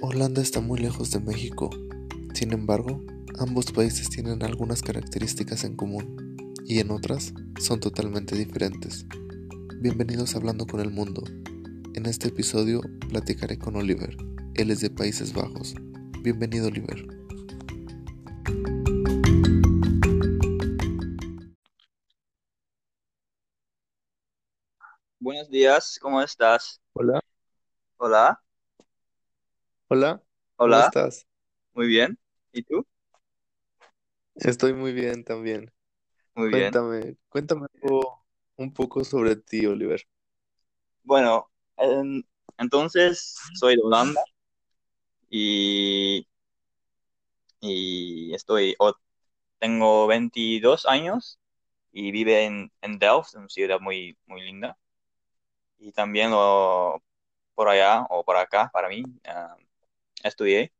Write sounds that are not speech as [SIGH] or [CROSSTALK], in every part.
Holanda está muy lejos de México. Sin embargo, ambos países tienen algunas características en común y en otras son totalmente diferentes. Bienvenidos a Hablando con el Mundo. En este episodio platicaré con Oliver. Él es de Países Bajos. Bienvenido Oliver. Buenos días, ¿cómo estás? Hola. Hola, Hola. ¿Cómo hola, estás? muy bien. ¿Y tú? Estoy muy bien también. Muy bien. Cuéntame, cuéntame algo- un poco sobre ti, Oliver. Bueno, en- entonces soy de Holanda y, y estoy, o tengo 22 años y vive en, en Delft, una ciudad muy, muy linda. Y también lo, por allá o por acá, para mí, ah, estudié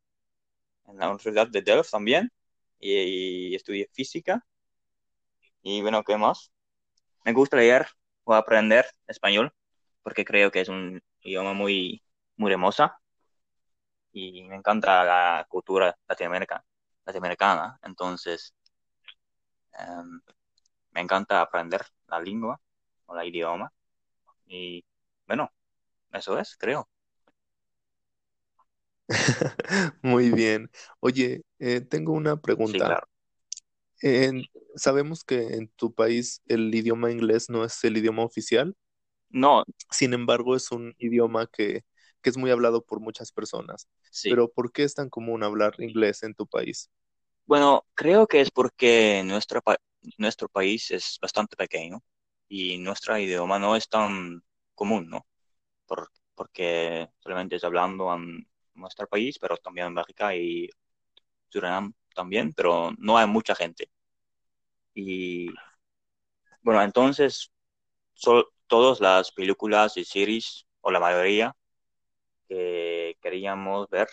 en la Universidad de Delft también y, estudié física. Y bueno, ¿qué más? Me gusta leer o aprender español porque creo que es un idioma muy, muy hermosa y me encanta la cultura latinoamericana, latinoamericana. Entonces, em, me encanta aprender la lengua o la idioma y bueno, eso es, creo. [LAUGHS] Muy bien. Oye, eh, tengo una Sí, pregunta. claro. En- sabemos que en tu país el idioma inglés no es el idioma oficial, No, sin embargo es un idioma que, que es muy hablado por muchas personas. sí. Pero ¿por qué es tan común hablar inglés en tu país? Bueno, creo que es porque nuestro, pa- nuestro país es bastante pequeño y nuestro idioma no es tan común, ¿no? Por- porque solamente es hablando nuestro país, pero también en Bélgica y Surinam también, pero no hay mucha gente. Y bueno, entonces so- todas las películas y series, o la mayoría que queríamos ver,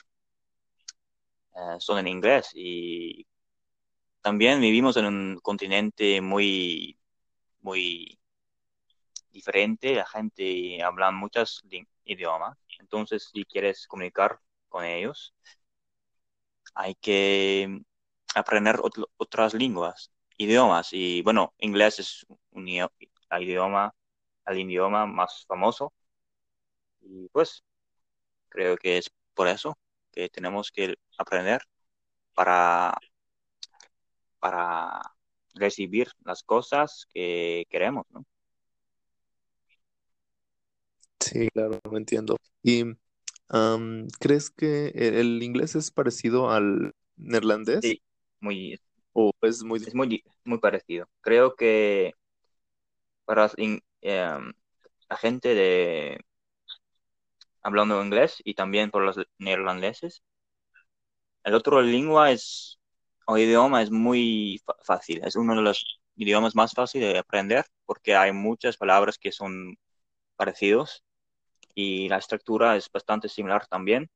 eh, son en inglés. Y también vivimos en un continente muy, muy diferente, la gente habla muchos idiomas. Entonces, si quieres comunicar con ellos, hay que aprender otras lenguas, idiomas. Y bueno, inglés es un idioma, el idioma más famoso. Y pues creo que es por eso que tenemos que aprender para, para recibir las cosas que queremos, ¿no? Sí, claro, no entiendo. ¿Y am, crees que el inglés es parecido al neerlandés Sí, muy, o es muy es muy, muy parecido. Creo que para in- em, la gente de hablando inglés y también por los neerlandeses, el otro lengua es, o idioma es muy fácil. Es uno de los idiomas más fáciles de aprender porque hay muchas palabras que son parecidos y la estructura es bastante similar también.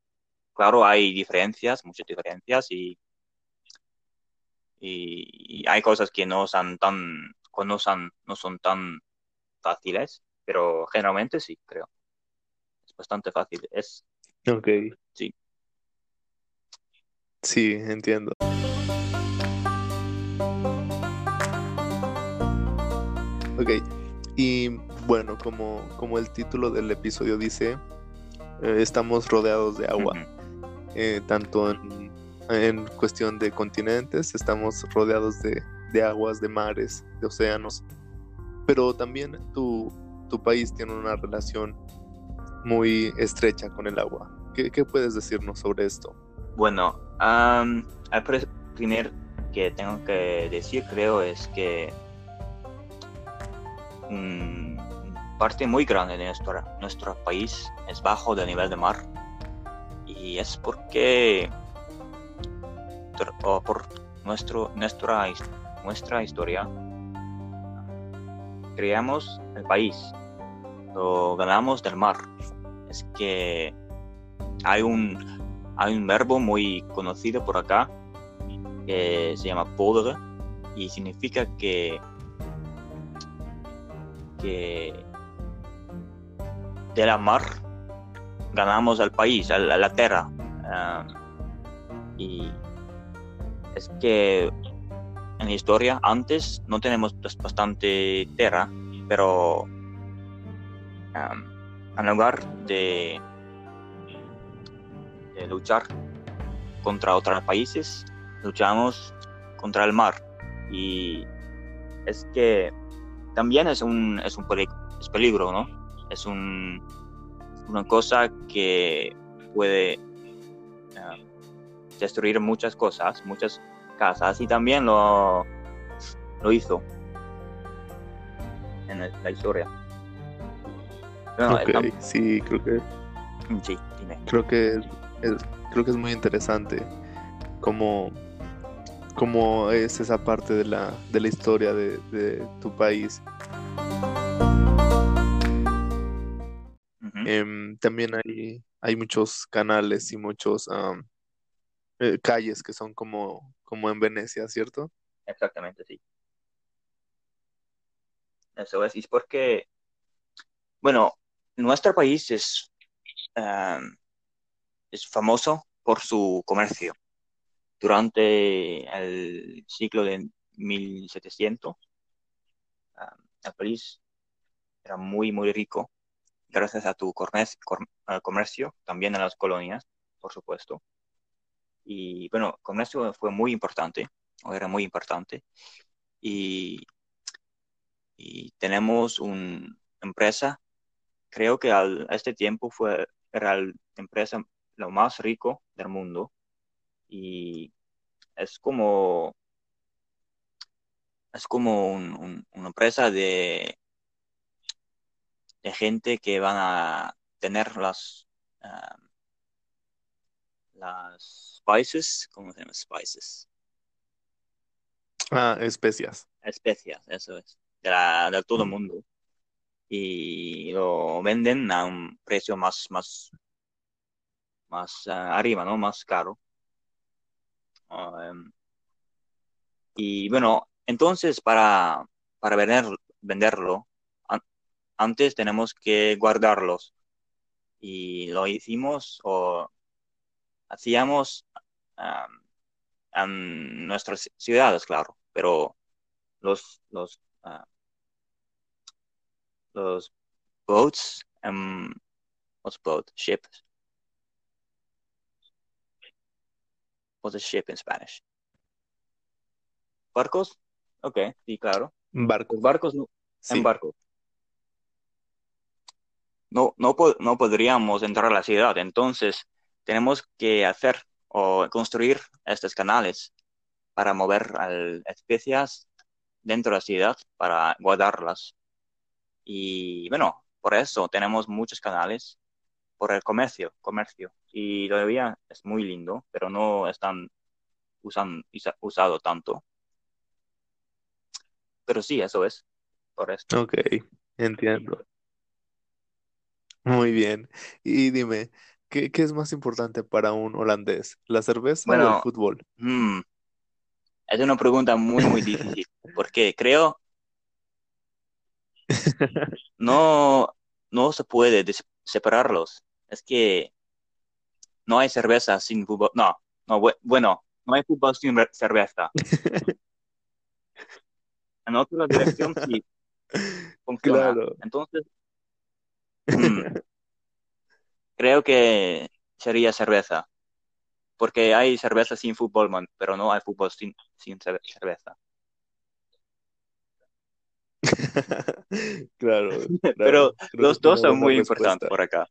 Claro, hay diferencias, muchas diferencias y, y, y hay cosas que no son tan, no son, no son tan fáciles, pero generalmente sí, creo. Es bastante fácil. Es, Ok, sí. sí, entiendo. Ok, y bueno, como, como el título del episodio dice, eh, estamos rodeados de agua, eh, tanto en, en cuestión de continentes, estamos rodeados de, de aguas, de mares, de océanos, pero también tu, tu país tiene una relación muy estrecha con el agua. ¿Qué, qué puedes decirnos sobre esto? Bueno, el pre- primer que tengo que decir, creo, es que mm, parte muy grande de nuestro, nuestro país es bajo del nivel de mar. Y es porque por nuestro, nuestra, nuestra historia creamos el país, lo ganamos del mar. Es que hay un, hay un verbo muy conocido por acá que se llama podre y significa que, que de la mar ganamos al país, a la, a tierra. Um, y es que en la historia antes no tenemos bastante tierra, pero um, en lugar de, luchar contra otros países, luchamos contra el mar. Y es que también es un, es un es peligro, ¿no? Es un, una cosa que puede eh, destruir muchas cosas, muchas casas, y también lo, lo hizo en la historia. sí, creo que. Sí, dime. Creo que es, creo que es muy interesante cómo, cómo es esa parte de la, de la historia de, de tu país. Em, también hay, hay muchos canales y muchos eh, calles que son como, como en Venecia, ¿cierto? Exactamente, sí. Eso es, y porque, bueno, nuestro país es, es famoso por su comercio. Durante el siglo de 1700, el país era muy, muy rico gracias a tu comercio, también a las colonias, por supuesto. Y bueno, comercio fue muy importante, o era muy importante. Y, y tenemos una empresa, creo que al, a este tiempo fue, era la empresa lo más rico del mundo. Y es como, es como una empresa de de gente que van a tener las, uh, las spices, ¿cómo se llama? Spices. Ah, especias. Especias, eso es, de, la, de todo el mundo. Y lo venden a un precio más, más, más uh, arriba, ¿no? Más caro. Um, y bueno, entonces para, para vender, venderlo, antes tenemos que guardarlos. Y lo hicimos o hacíamos en nuestras ciudades, claro, pero los, los, uh, los boats, um, what's boat? Ship. What's a ship in Spanish? ¿Barcos? Ok, sí, claro. Barcos. Barcos, en barcos no, no, no podríamos entrar a la ciudad. Entonces, tenemos que hacer o construir estos canales para mover especias dentro de la ciudad para guardarlas. Y bueno, por eso tenemos muchos canales por el comercio, comercio. Y todavía es muy lindo, pero no están usan, usado tanto. Pero sí, eso es. Por esto. Ok, entiendo. Muy bien. Y dime, ¿qué, qué es más importante para un holandés? ¿La cerveza o el fútbol? Mm, es una pregunta muy, muy difícil, porque creo no, no se puede separarlos. Es que no hay cerveza sin fútbol. No, no, bueno, no hay fútbol sin cerveza. [LAUGHS] En otra dirección sí funciona. Claro. Entonces. Creo que sería cerveza, porque hay cerveza sin fútbol, pero no hay fútbol sin, sin cerveza. [LAUGHS] [LAUGHS] claro, Pero los dos son muy importantes por acá.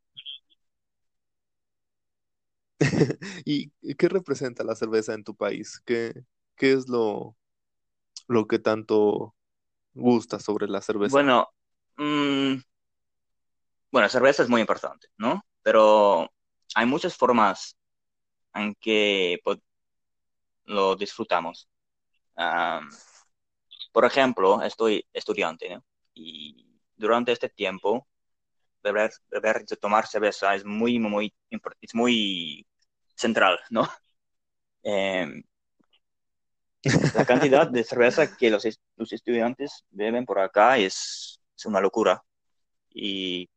[LAUGHS] ¿Y qué representa la cerveza en tu país? ¿Qué, qué es lo, lo que tanto gusta sobre la cerveza? Bueno, mm, bueno, cerveza es muy importante, ¿no? Pero hay muchas formas en que lo disfrutamos. por ejemplo, estoy estudiante, ¿no? Y durante este tiempo, beber, beber, tomar cerveza es muy, muy, es muy central, ¿no? [LAUGHS] Em, la cantidad de cerveza que los, estudiantes beben por acá es una locura. Y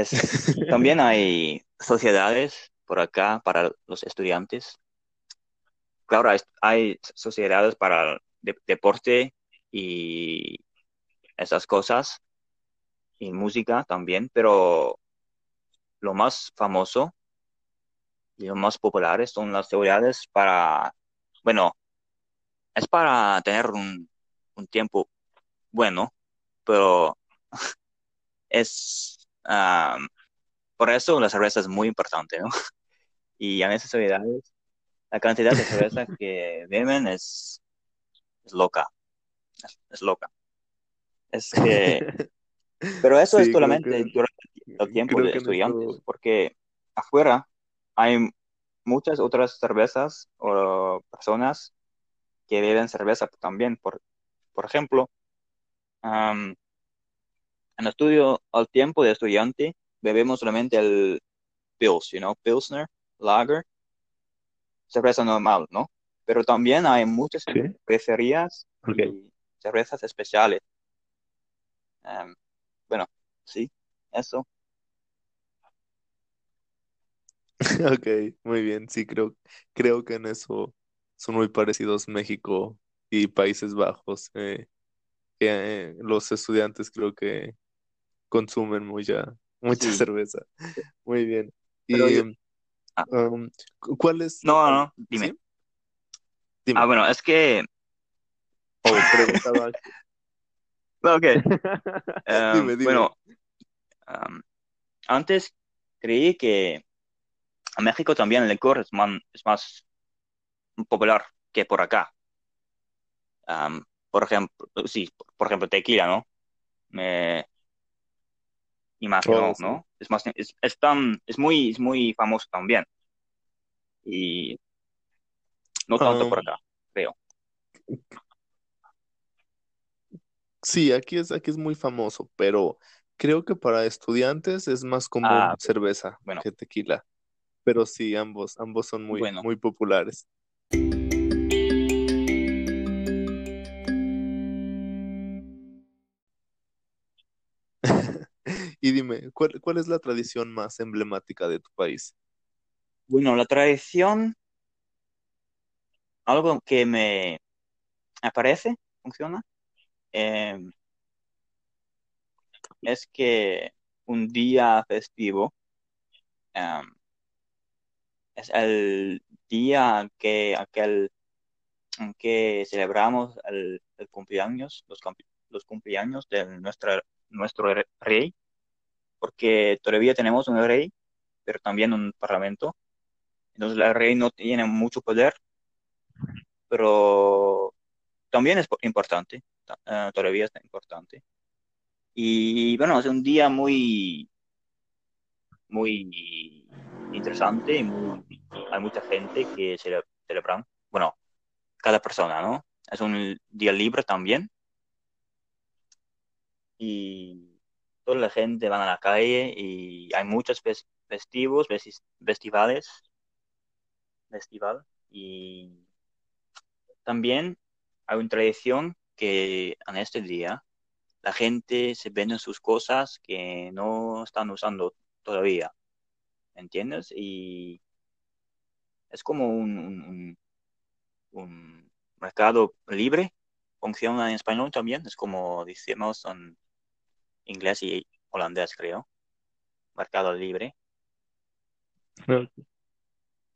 es, [LAUGHS] también hay sociedades, por acá para los estudiantes. Claro, hay, hay sociedades para de- deporte y esas cosas, y música también, pero lo más famoso y lo más populares son las sociedades para, bueno, es para tener un, un tiempo bueno, pero [LAUGHS] es, ah, por eso la cerveza es muy importante, ¿no? [LAUGHS] Y en esas sociedades, la cantidad de cerveza [LAUGHS] que beben es, es loca, es, es loca. Es que, [LAUGHS] pero eso es Sí, solamente que, durante el tiempo creo de estudiantes, porque afuera hay muchas otras cervezas o personas que beben cerveza también. Por, por ejemplo, en estudio al tiempo de estudiante, bebemos solamente el Pils, you know, Pilsner, Lager, cerveza normal, ¿no? Pero también hay muchas sí, cervecerías y cervezas especiales. Am, bueno, sí, eso. [LAUGHS] ok, muy bien, sí, creo, creo que en eso son muy parecidos México y Países Bajos, eh, que eh, los estudiantes creo que consumen mucha, mucha Sí, cerveza, [LAUGHS] muy bien. Y yo, ah, um, cu- ¿cuál es no, no, dime. sí? Ah, bueno, es que, o preguntaba, [LAUGHS] ok, [LAUGHS] dime, dime. bueno, am, antes creí que en México también el licor es, man- es más popular que por acá. Am, por ejemplo, sí, por ejemplo, tequila, ¿no? Me Oh, imagino, sí. ¿no? Es más, es, es tan, es muy, es muy famoso también. Y no tanto por Um, acá, creo. sí, aquí es, aquí es muy famoso, pero creo que para estudiantes es más Ah, común ok. cerveza Bueno, que tequila. Pero sí, ambos, ambos son muy, bueno. muy populares. Y dime, ¿cuál, cuál es la tradición más emblemática de tu país? Bueno, la tradición, algo que me aparece, funciona, eh, es que un día festivo eh, es el día que aquel en que celebramos el, cumpleaños, los, los cumpleaños de nuestra, nuestro re- rey, porque todavía tenemos un rey, pero también un parlamento. Entonces el rey no tiene mucho poder, pero también es po- importante, ta- eh, todavía es importante. Y bueno, es un día muy, muy interesante muy, hay mucha gente que cele- celebran, bueno, cada persona, ¿no? Es un día libre también y toda la gente va a la calle y hay muchos fes- festivos, festivales, festival y también hay una tradición que en este día la gente se vende sus cosas que no están usando todavía, ¿me entiendes? Y es como un mercado libre, funciona en español también, es como decimos en inglés y holandés, creo, mercado libre.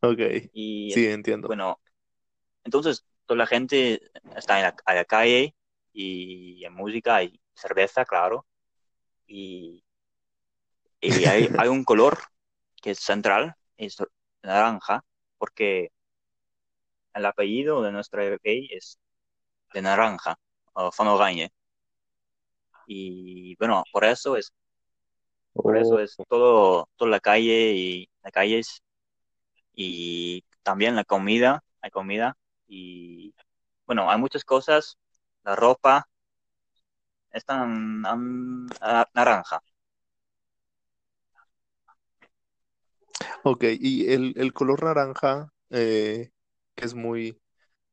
Ok, Y sí, entiendo. bueno, entonces toda la gente está en la, calle y en música y cerveza, claro. Y, y hay, [LAUGHS] hay un color que es central, es naranja, porque el apellido de nuestro rey es de naranja, o Van Oranje. Y bueno, por eso es, por eso es todo, toda la calle y las calles y también la comida, hay comida y bueno, hay muchas cosas, la ropa es tan ah, naranja. ok, y el, el color naranja, eh, es muy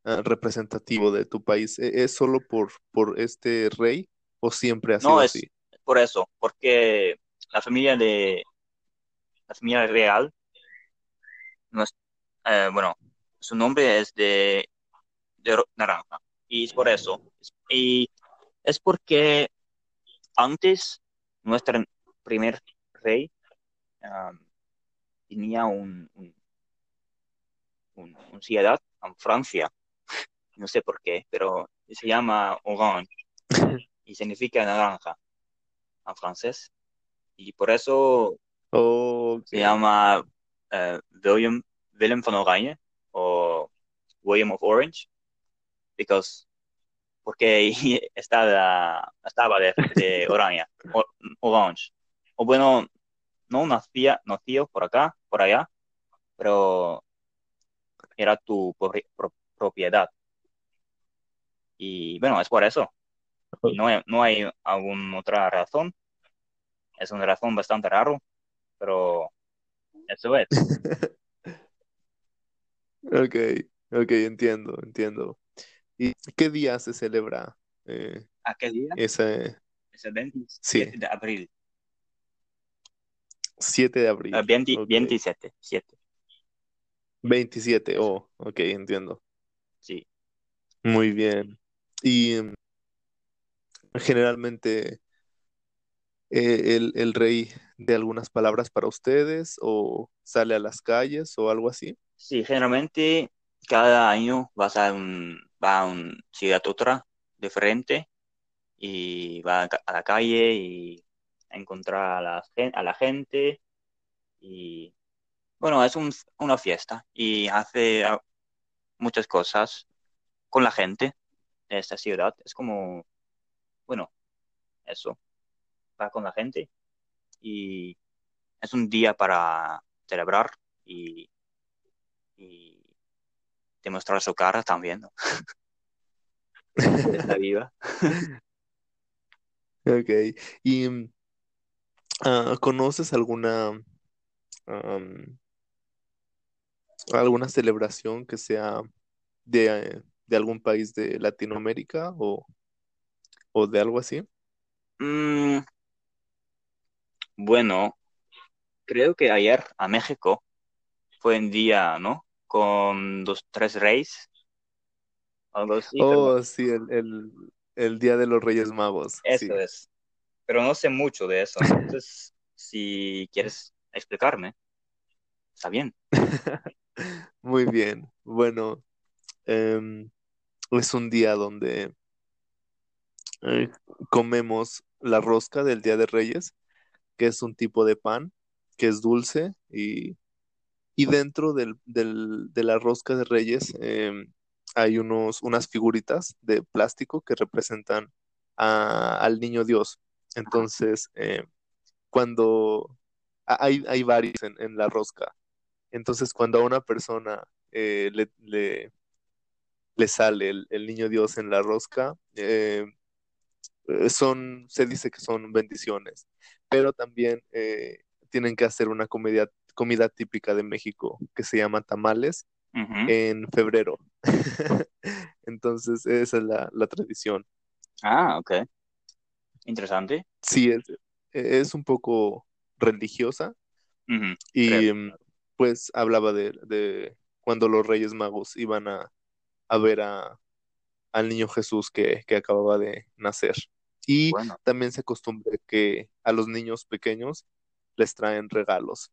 ah, representativo de tu país, ¿e- ¿es solo por, por este rey o siempre ha No sido es así? por eso, porque la familia de la familia real no es- eh, bueno, su nombre es de, de naranja. Y es por eso. Y es porque antes nuestro primer rey um, tenía un, un, un- un ciudad en Francia. [LAUGHS] No sé por qué, pero se llama Orange [LAUGHS] y significa naranja en francés. Y por eso se llama eh, William, Willem van Oranje o William of Orange, because, porque [LAUGHS] estaba, estaba de, de Oranje, Orange. O bueno, no nacía, nació por acá, por allá, pero era tu propiedad. Y bueno, es por eso. No hay, no hay alguna otra razón. Es una razón bastante raro, pero eso es. [LAUGHS] Ok, ok, entiendo, entiendo. ¿Y qué día se celebra eh, ¿A qué día? ese Es el 27 Sí. de abril. 7 de abril? Eh, 20 Ok. 27, 7, 27, oh, ok, entiendo. sí. Muy bien. Y generalmente eh, el, el rey de algunas palabras para ustedes o sale a las calles o algo así. Sí, generalmente cada año vas a un, va a una ciudad otra diferente y va a, la calle y a encontrar a la, a la gente y bueno, es un- una fiesta y hace muchas cosas con la gente de esta ciudad. Es como, bueno, eso, va con la gente y es un día para celebrar y, y demostrar su cara también, ¿no? Está viva. [LAUGHS] Ok. ¿Y ah, conoces alguna am, alguna celebración que sea de, de algún país de Latinoamérica o, o de algo así? Mm, bueno, creo que ayer a México fue un día, ¿no? Con dos, tres reyes, algo así, pero Oh, sí, el, el, el Día de los Reyes Magos, eso sí. es. Pero no sé mucho de eso, entonces, [LAUGHS] si quieres explicarme, está bien. [LAUGHS] Muy bien. Bueno, em, es un día donde eh, comemos la rosca del Día de Reyes, que es un tipo de pan que es dulce y, y dentro del, del- de la rosca de Reyes em, hay unos, unas figuritas de plástico que representan a- al niño Dios. Entonces, eh, cuando hay, hay varios en, la rosca, entonces cuando a una persona eh, le, le- le sale el, el niño Dios en la rosca, eh, son, se dice que son bendiciones, pero también eh, tienen que hacer una comida, comida típica de México que se llama tamales en febrero. [LAUGHS] Entonces, esa es la, la tradición. Ah, ok. Interesante. Sí, es, es un poco religiosa y creo. mm, pues hablaba de, de cuando los Reyes Magos iban a, a ver a, al niño Jesús que, que acababa de nacer. Y Bueno, también se acostumbra que a los niños pequeños les traen regalos.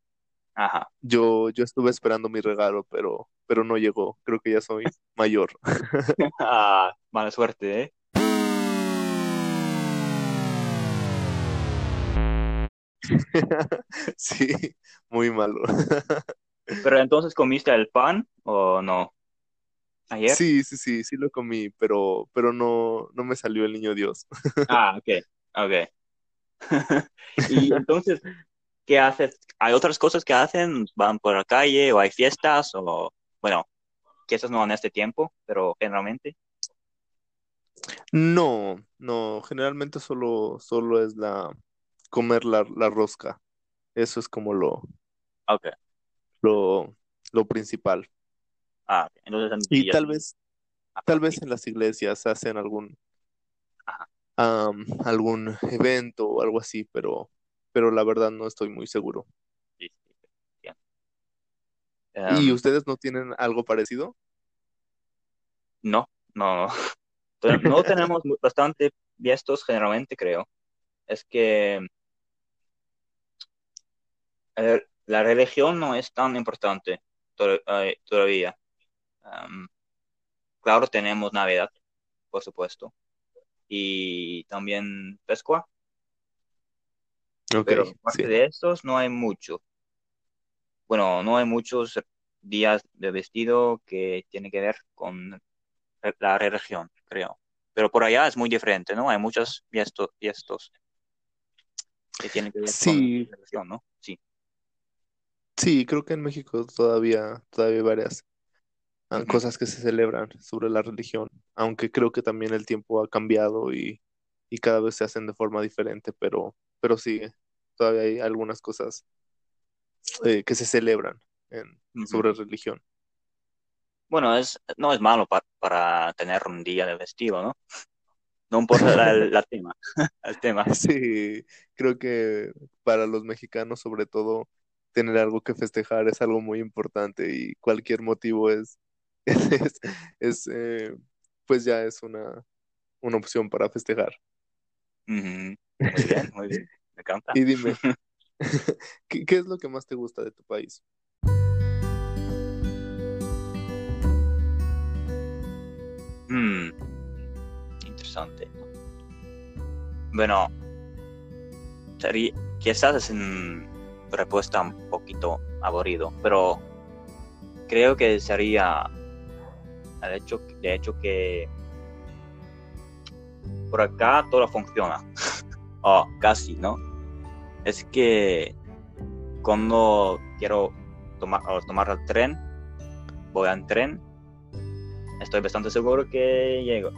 ajá. Yo, yo estuve esperando mi regalo, pero, pero no llegó. Creo que ya soy mayor. [LAUGHS] [LAUGHS] Ah, mala suerte, ¿eh? [LAUGHS] Sí, muy malo. Pero entonces comiste el pan o no? Ayer. Sí, sí, sí, sí lo comí, pero, pero no, no me salió el niño Dios. Ah, ok, ok. [LAUGHS] Y entonces, ¿qué haces? ¿Hay otras cosas que hacen? ¿Van por la calle o hay fiestas? O, bueno, quizás no en este tiempo, pero generalmente. No, no, generalmente solo, solo es la comer la, la rosca. Eso es como lo, Ok. lo, lo principal. Ah, entonces Y tal vez, ah, tal vez en las iglesias hacen algún, am, algún evento o algo así, pero, pero la verdad no estoy muy seguro. sí, sí. ¿Y Em, ustedes no tienen algo parecido? no, no, no [LAUGHS] tenemos bastante fiestas generalmente, creo. Es que la religión no es tan importante eh, todavía. Claro, tenemos Navidad, por supuesto, y también Pascua, Ok, pero aparte sí. de estos no hay mucho. Bueno, no hay muchos días de vestido que tiene que ver con la religión, creo. Pero por allá es muy diferente, ¿no? Hay muchos fiestos, fiestos que tienen que ver con la Sí, religión, ¿no? Sí. sí, creo que en México todavía, todavía hay varias cosas que se celebran sobre la religión, aunque creo que también el tiempo ha cambiado y, y cada vez se hacen de forma diferente, pero, pero sí, todavía hay algunas cosas eh, que se celebran en, sobre religión. Bueno, es, no es malo pa- para tener un día de festivo, ¿no? No importa la, [LAUGHS] la tema, [LAUGHS] el tema. Sí, creo que para los mexicanos, sobre todo, tener algo que festejar es algo muy importante y cualquier motivo es, [LAUGHS] es, es, eh, pues ya es una, una opción para festejar. Muy bien, muy bien. Me encanta. Y dime, [LAUGHS] [LAUGHS] ¿qué, qué es lo que más te gusta de tu país? Mm, interesante. Bueno, sería, quizás es una respuesta un poquito aburrido, pero creo que sería el hecho, de hecho que por acá todo funciona, [LAUGHS] o casi, ¿no? Es que cuando quiero tomar, tomar el tren, voy en tren, estoy bastante seguro que, llego,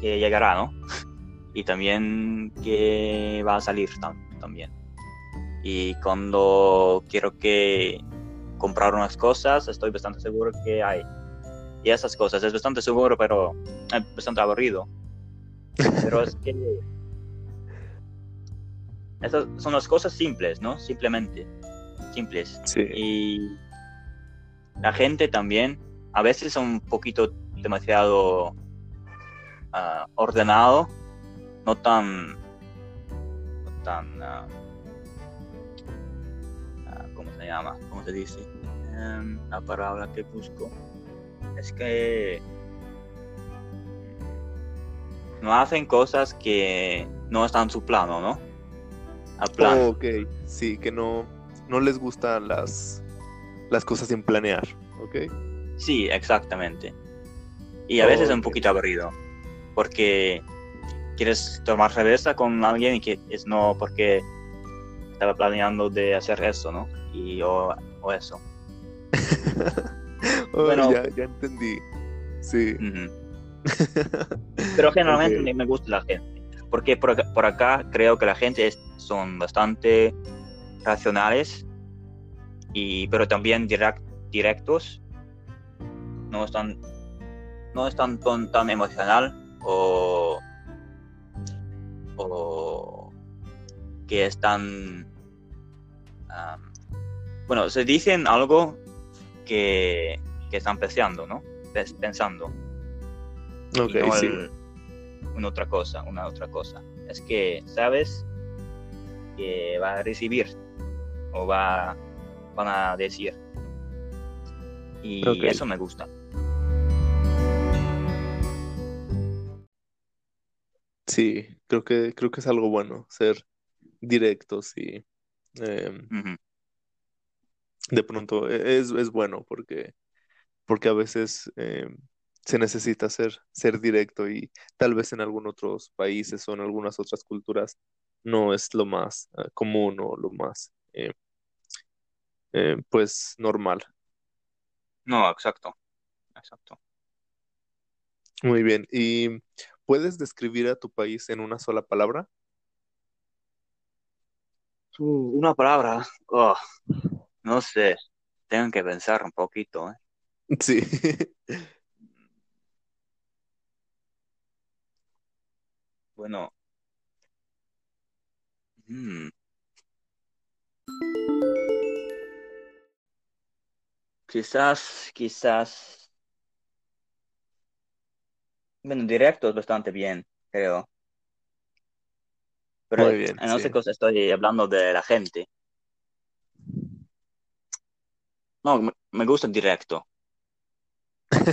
que llegará, ¿no? [LAUGHS] Y también que va a salir tam- también. Y cuando quiero que comprar unas cosas, estoy bastante seguro que hay. Y esas cosas es bastante seguro, pero es bastante aburrido. Pero es que esas son las cosas simples, ¿no? Simplemente, simples. Sí, Y la gente también, a veces son un poquito demasiado ah, ordenado, no tan, no tan, ah, ¿cómo se llama? ¿Cómo se dice? Em, la palabra que busco es que no hacen cosas que no están en su plano, ¿no? Al plan. Oh, ok, sí, que no, no les gustan las, las cosas sin planear, ¿ok? Sí, exactamente. Y a Oh, veces es un poquito aburrido, porque quieres tomar cerveza con alguien y que es no porque estaba planeando de hacer eso, ¿no? Y o, o eso. [LAUGHS] Oh, Bueno, ya, ya entendí. Sí. [LAUGHS] pero generalmente me, gusta la gente, porque por acá, por acá creo que la gente es- son bastante racionales, y, pero también direct- directos, no están, no están tan, tan emocional o, o que están, am, bueno, se dicen algo que, que están pensando, ¿no? Pens- Pensando. Ok, no sí. el- una otra cosa, una otra cosa. Es que sabes que va a recibir o va, van a decir. Y eso me gusta. Sí, creo que, creo que es algo bueno, ser directos y em, de pronto e- es, es bueno porque, porque a veces em, se necesita ser, ser directo y tal vez en algunos otros países o en algunas otras culturas no es lo más eh, común o lo más eh, eh, pues normal. No, exacto, exacto. Muy bien. ¿Y puedes describir a tu país en una sola palabra? Uh, una palabra, oh, no sé, tengo que pensar un poquito, ¿eh? [LAUGHS] Sí. Bueno, mm, Quizás, quizás. Bueno, directo es bastante bien, creo. Pero Muy bien, en sí. cosa estoy hablando de la gente. No, me, me gusta el directo,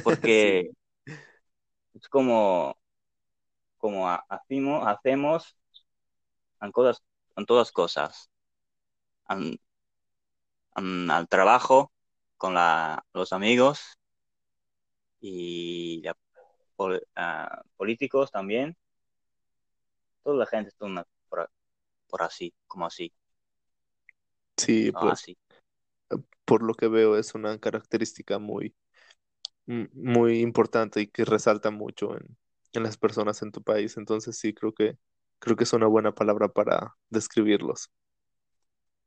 porque [LAUGHS] es como, como ha- hacemos, hacemos en, cosas, en todas cosas. En- en- al trabajo, con la, los amigos y la pol- ah, políticos también. Toda la gente está una- por, por así, como así, Sí, no pues así. por lo que veo es una característica muy, muy importante y que resalta mucho en, en las personas en tu país. Entonces sí, creo que, creo que es una buena palabra para describirlos.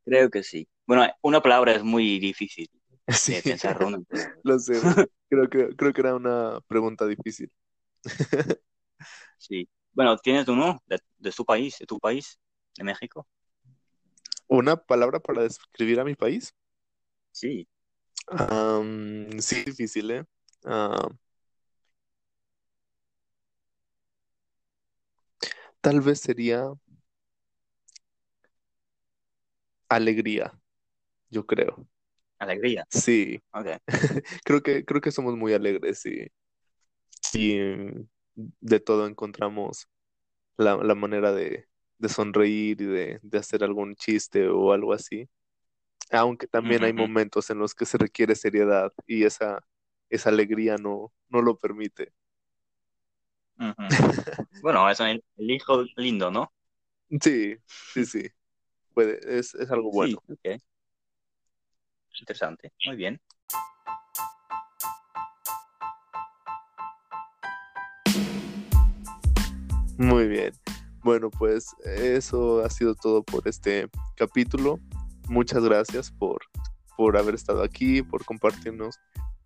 Creo que sí. Bueno, una palabra es muy difícil [LAUGHS] Sí, pensar [LAUGHS] lo sé. [LAUGHS] Creo que, creo que era una pregunta difícil. Sí. Bueno, ¿tienes uno de, de su país, de tu país, de México? ¿Una palabra para describir a mi país? Sí. Sí, difícil, ¿eh? Ah, tal vez sería alegría, yo creo. Alegría. Sí, [LAUGHS] creo que, creo que somos muy alegres y, y de todo encontramos la, la manera de, de sonreír y de, de hacer algún chiste o algo así. Aunque también hay momentos en los que se requiere seriedad y esa, esa alegría no, no lo permite. Bueno, es el, el hijo lindo, ¿no? Sí, sí, sí. Puede, es, es algo Sí, bueno. ok. Interesante. Muy bien. Muy bien. Bueno, pues eso ha sido todo por este capítulo. Muchas gracias por, por haber estado aquí, por compartirnos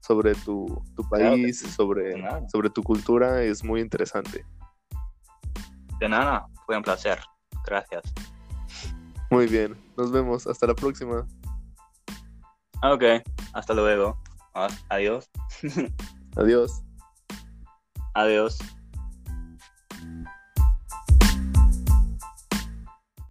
sobre tu, tu Claro país, sí. Sobre, sobre tu cultura. Es muy interesante. De nada. Fue un placer. Gracias. Muy bien. Nos vemos. Hasta la próxima. Ok. Hasta luego. Adiós. [LAUGHS] Adiós. Adiós.